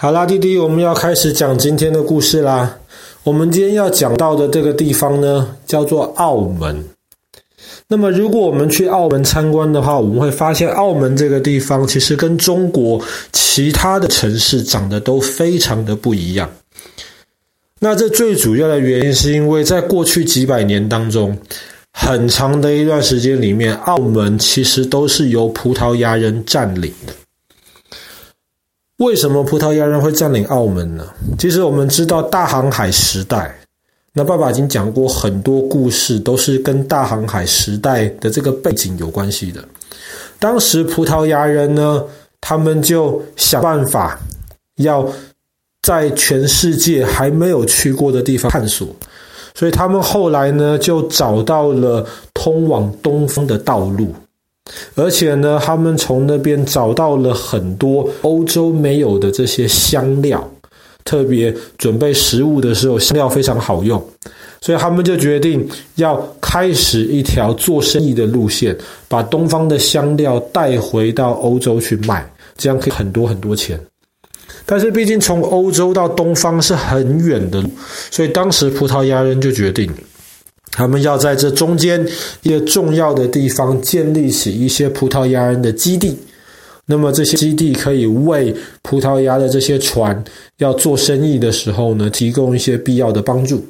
好啦，弟弟，我们要开始讲今天的故事啦。我们今天要讲到的这个地方呢，叫做澳门。那么，如果我们去澳门参观的话，我们会发现澳门这个地方其实跟中国其他的城市长得都非常的不一样。那这最主要的原因是因为在过去几百年当中，很长的一段时间里面，澳门其实都是由葡萄牙人占领的。为什么葡萄牙人会占领澳门呢？其实我们知道大航海时代，那爸爸已经讲过很多故事，都是跟大航海时代的这个背景有关系的。当时葡萄牙人呢，他们就想办法要在全世界还没有去过的地方探索，所以他们后来呢，就找到了通往东方的道路。而且呢，他们从那边找到了很多欧洲没有的这些香料，特别准备食物的时候，香料非常好用，所以他们就决定要开始一条做生意的路线，把东方的香料带回到欧洲去卖，这样可以很多很多钱。但是毕竟从欧洲到东方是很远的路，所以当时葡萄牙人就决定。他们要在这中间一个重要的地方建立起一些葡萄牙人的基地，那么这些基地可以为葡萄牙的这些船要做生意的时候呢，提供一些必要的帮助。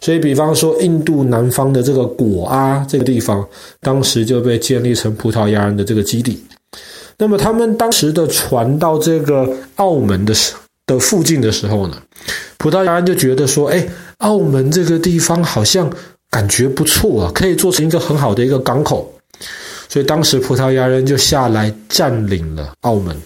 所以，比方说印度南方的这个果阿这个地方，当时就被建立成葡萄牙人的这个基地。那么，他们当时的船到这个澳门的时的附近的时候呢，葡萄牙人就觉得说，哎，澳门这个地方好像。感觉不错啊，可以做成一个很好的一个港口，所以当时葡萄牙人就下来占领了澳门。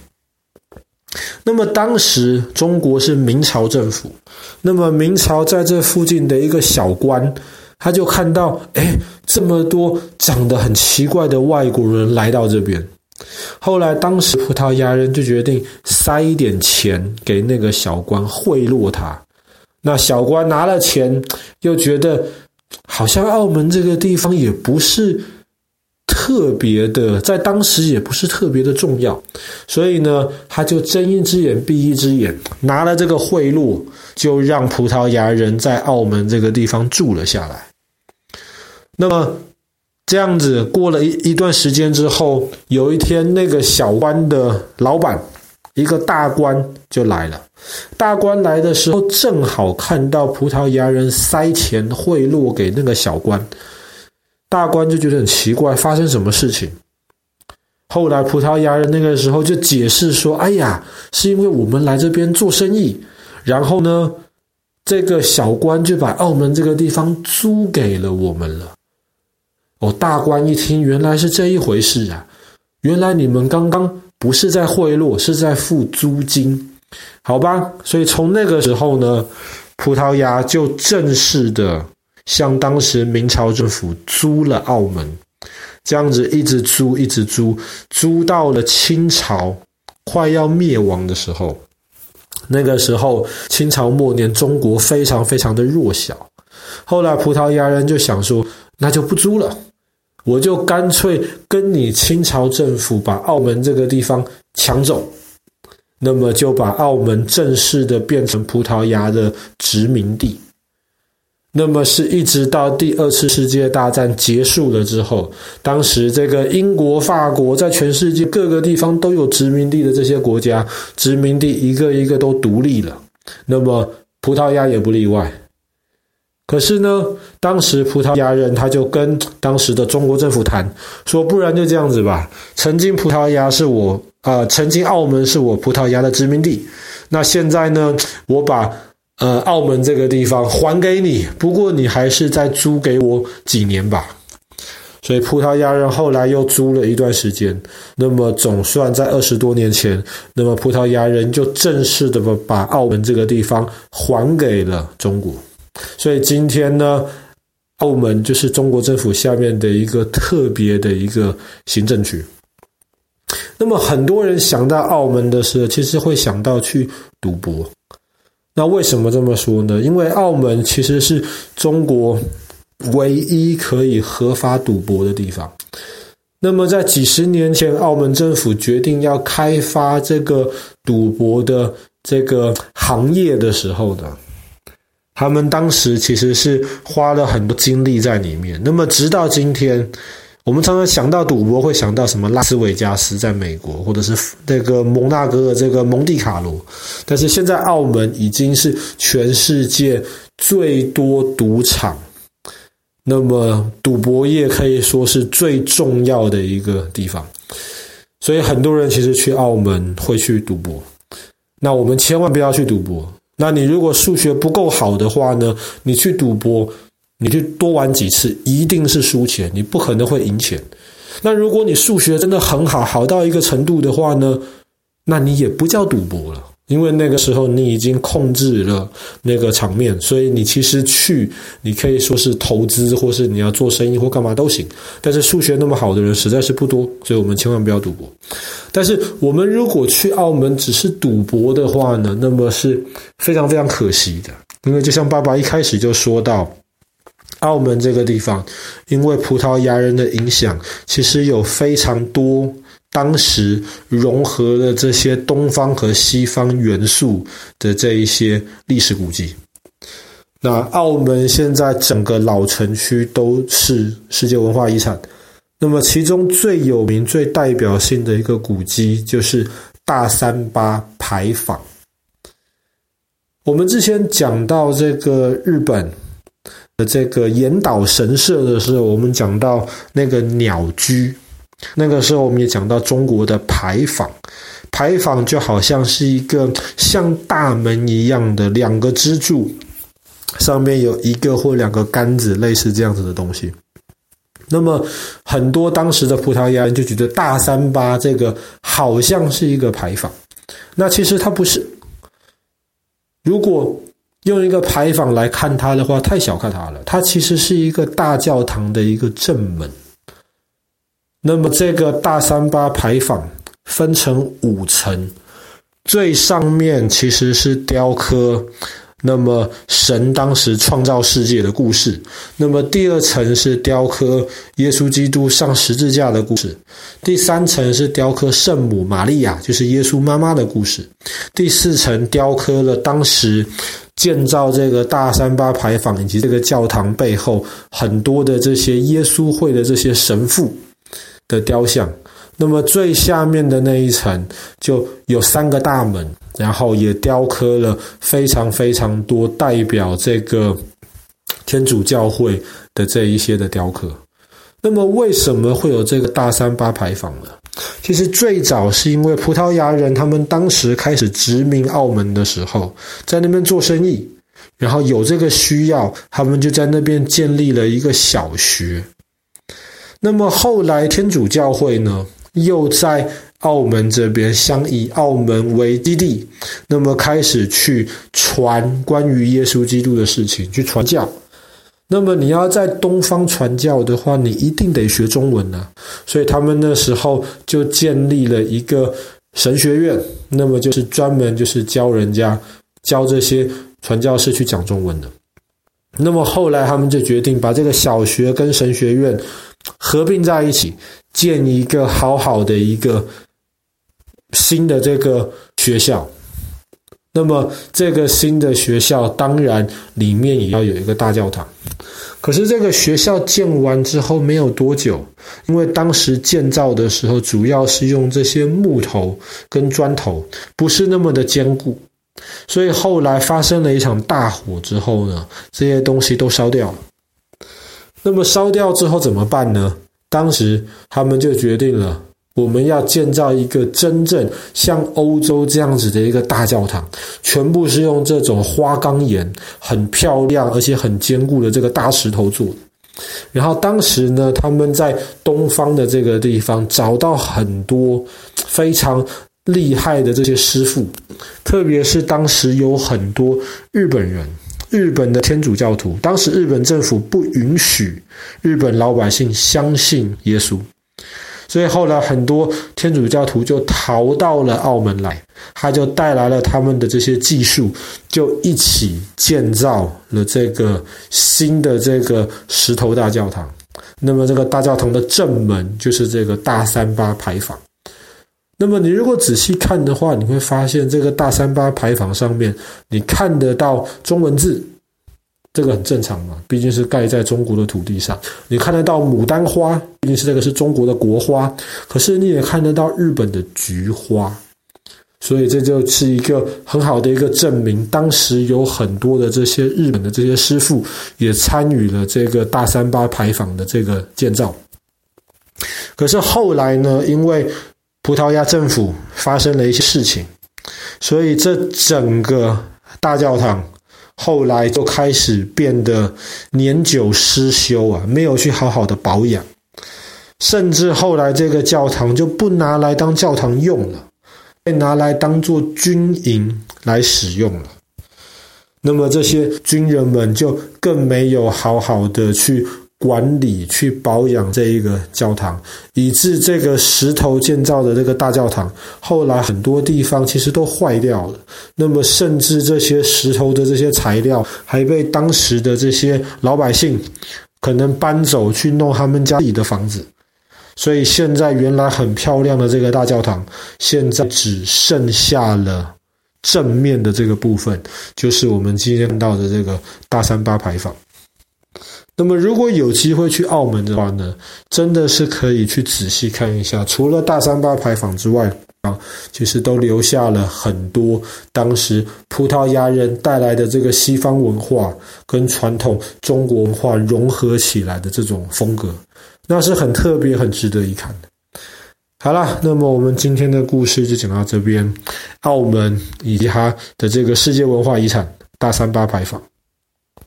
那么当时中国是明朝政府，那么明朝在这附近的一个小官，他就看到，哎，这么多长得很奇怪的外国人来到这边。后来当时葡萄牙人就决定塞一点钱给那个小官贿赂他，那小官拿了钱又觉得。好像澳门这个地方也不是特别的，在当时也不是特别的重要，所以呢，他就睁一只眼闭一只眼，拿了这个贿赂，就让葡萄牙人在澳门这个地方住了下来。那么这样子过了一一段时间之后，有一天那个小官的老板。一个大官就来了，大官来的时候正好看到葡萄牙人塞钱贿赂给那个小官，大官就觉得很奇怪，发生什么事情？后来葡萄牙人那个时候就解释说：“哎呀，是因为我们来这边做生意，然后呢，这个小官就把澳门这个地方租给了我们了。”哦，大官一听，原来是这一回事啊！原来你们刚刚。不是在贿赂，是在付租金，好吧？所以从那个时候呢，葡萄牙就正式的向当时明朝政府租了澳门，这样子一直租，一直租，租到了清朝快要灭亡的时候。那个时候，清朝末年，中国非常非常的弱小。后来葡萄牙人就想说，那就不租了。我就干脆跟你清朝政府把澳门这个地方抢走，那么就把澳门正式的变成葡萄牙的殖民地。那么是一直到第二次世界大战结束了之后，当时这个英国、法国在全世界各个地方都有殖民地的这些国家，殖民地一个一个都独立了，那么葡萄牙也不例外。可是呢，当时葡萄牙人他就跟当时的中国政府谈，说不然就这样子吧，曾经葡萄牙是我，呃，曾经澳门是我葡萄牙的殖民地，那现在呢，我把呃澳门这个地方还给你，不过你还是再租给我几年吧。所以葡萄牙人后来又租了一段时间，那么总算在二十多年前，那么葡萄牙人就正式的把把澳门这个地方还给了中国。所以今天呢，澳门就是中国政府下面的一个特别的一个行政区。那么很多人想到澳门的时候，其实会想到去赌博。那为什么这么说呢？因为澳门其实是中国唯一可以合法赌博的地方。那么在几十年前，澳门政府决定要开发这个赌博的这个行业的时候呢，他们当时其实是花了很多精力在里面。那么直到今天，我们常常想到赌博，会想到什么拉斯维加斯在美国，或者是那个蒙纳哥的这个蒙地卡罗。但是现在澳门已经是全世界最多赌场，那么赌博业可以说是最重要的一个地方。所以很多人其实去澳门会去赌博。那我们千万不要去赌博。那你如果数学不够好的话呢？你去赌博，你去多玩几次，一定是输钱，你不可能会赢钱。那如果你数学真的很好，好到一个程度的话呢？那你也不叫赌博了。因为那个时候你已经控制了那个场面，所以你其实去，你可以说是投资，或是你要做生意或干嘛都行。但是数学那么好的人实在是不多，所以我们千万不要赌博。但是我们如果去澳门只是赌博的话呢，那么是非常非常可惜的。因为就像爸爸一开始就说到，澳门这个地方，因为葡萄牙人的影响，其实有非常多。当时融合了这些东方和西方元素的这一些历史古迹，那澳门现在整个老城区都是世界文化遗产。那么其中最有名、最代表性的一个古迹就是大三巴牌坊。我们之前讲到这个日本的这个岩岛神社的时候，我们讲到那个鸟居。那个时候，我们也讲到中国的牌坊，牌坊就好像是一个像大门一样的两个支柱，上面有一个或两个杆子，类似这样子的东西。那么，很多当时的葡萄牙人就觉得大三巴这个好像是一个牌坊，那其实它不是。如果用一个牌坊来看它的话，太小看它了。它其实是一个大教堂的一个正门。那么这个大三巴牌坊分成五层，最上面其实是雕刻，那么神当时创造世界的故事。那么第二层是雕刻耶稣基督上十字架的故事。第三层是雕刻圣母玛利亚，就是耶稣妈妈的故事。第四层雕刻了当时建造这个大三巴牌坊以及这个教堂背后很多的这些耶稣会的这些神父。的雕像，那么最下面的那一层就有三个大门，然后也雕刻了非常非常多代表这个天主教会的这一些的雕刻。那么为什么会有这个大三巴牌坊呢？其实最早是因为葡萄牙人他们当时开始殖民澳门的时候，在那边做生意，然后有这个需要，他们就在那边建立了一个小学。那么后来，天主教会呢，又在澳门这边，想以澳门为基地，那么开始去传关于耶稣基督的事情，去传教。那么你要在东方传教的话，你一定得学中文啊。所以他们那时候就建立了一个神学院，那么就是专门就是教人家教这些传教士去讲中文的。那么后来他们就决定把这个小学跟神学院。合并在一起，建一个好好的一个新的这个学校。那么，这个新的学校当然里面也要有一个大教堂。可是，这个学校建完之后没有多久，因为当时建造的时候主要是用这些木头跟砖头，不是那么的坚固，所以后来发生了一场大火之后呢，这些东西都烧掉了。那么烧掉之后怎么办呢？当时他们就决定了，我们要建造一个真正像欧洲这样子的一个大教堂，全部是用这种花岗岩，很漂亮而且很坚固的这个大石头做。然后当时呢，他们在东方的这个地方找到很多非常厉害的这些师傅，特别是当时有很多日本人。日本的天主教徒，当时日本政府不允许日本老百姓相信耶稣，所以后来很多天主教徒就逃到了澳门来，他就带来了他们的这些技术，就一起建造了这个新的这个石头大教堂。那么这个大教堂的正门就是这个大三巴牌坊。那么你如果仔细看的话，你会发现这个大三巴牌坊上面，你看得到中文字，这个很正常嘛，毕竟是盖在中国的土地上。你看得到牡丹花，毕竟是这个是中国的国花。可是你也看得到日本的菊花，所以这就是一个很好的一个证明。当时有很多的这些日本的这些师傅也参与了这个大三巴牌坊的这个建造。可是后来呢，因为葡萄牙政府发生了一些事情，所以这整个大教堂后来就开始变得年久失修啊，没有去好好的保养，甚至后来这个教堂就不拿来当教堂用了，被拿来当做军营来使用了。那么这些军人们就更没有好好的去。管理去保养这一个教堂，以致这个石头建造的这个大教堂，后来很多地方其实都坏掉了。那么，甚至这些石头的这些材料，还被当时的这些老百姓可能搬走去弄他们家里的房子。所以，现在原来很漂亮的这个大教堂，现在只剩下了正面的这个部分，就是我们今天看到的这个大三八牌坊。那么，如果有机会去澳门的话呢，真的是可以去仔细看一下。除了大三巴牌坊之外啊，其实都留下了很多当时葡萄牙人带来的这个西方文化跟传统中国文化融合起来的这种风格，那是很特别、很值得一看的。好了，那么我们今天的故事就讲到这边，澳门以及它的这个世界文化遗产大三巴牌坊。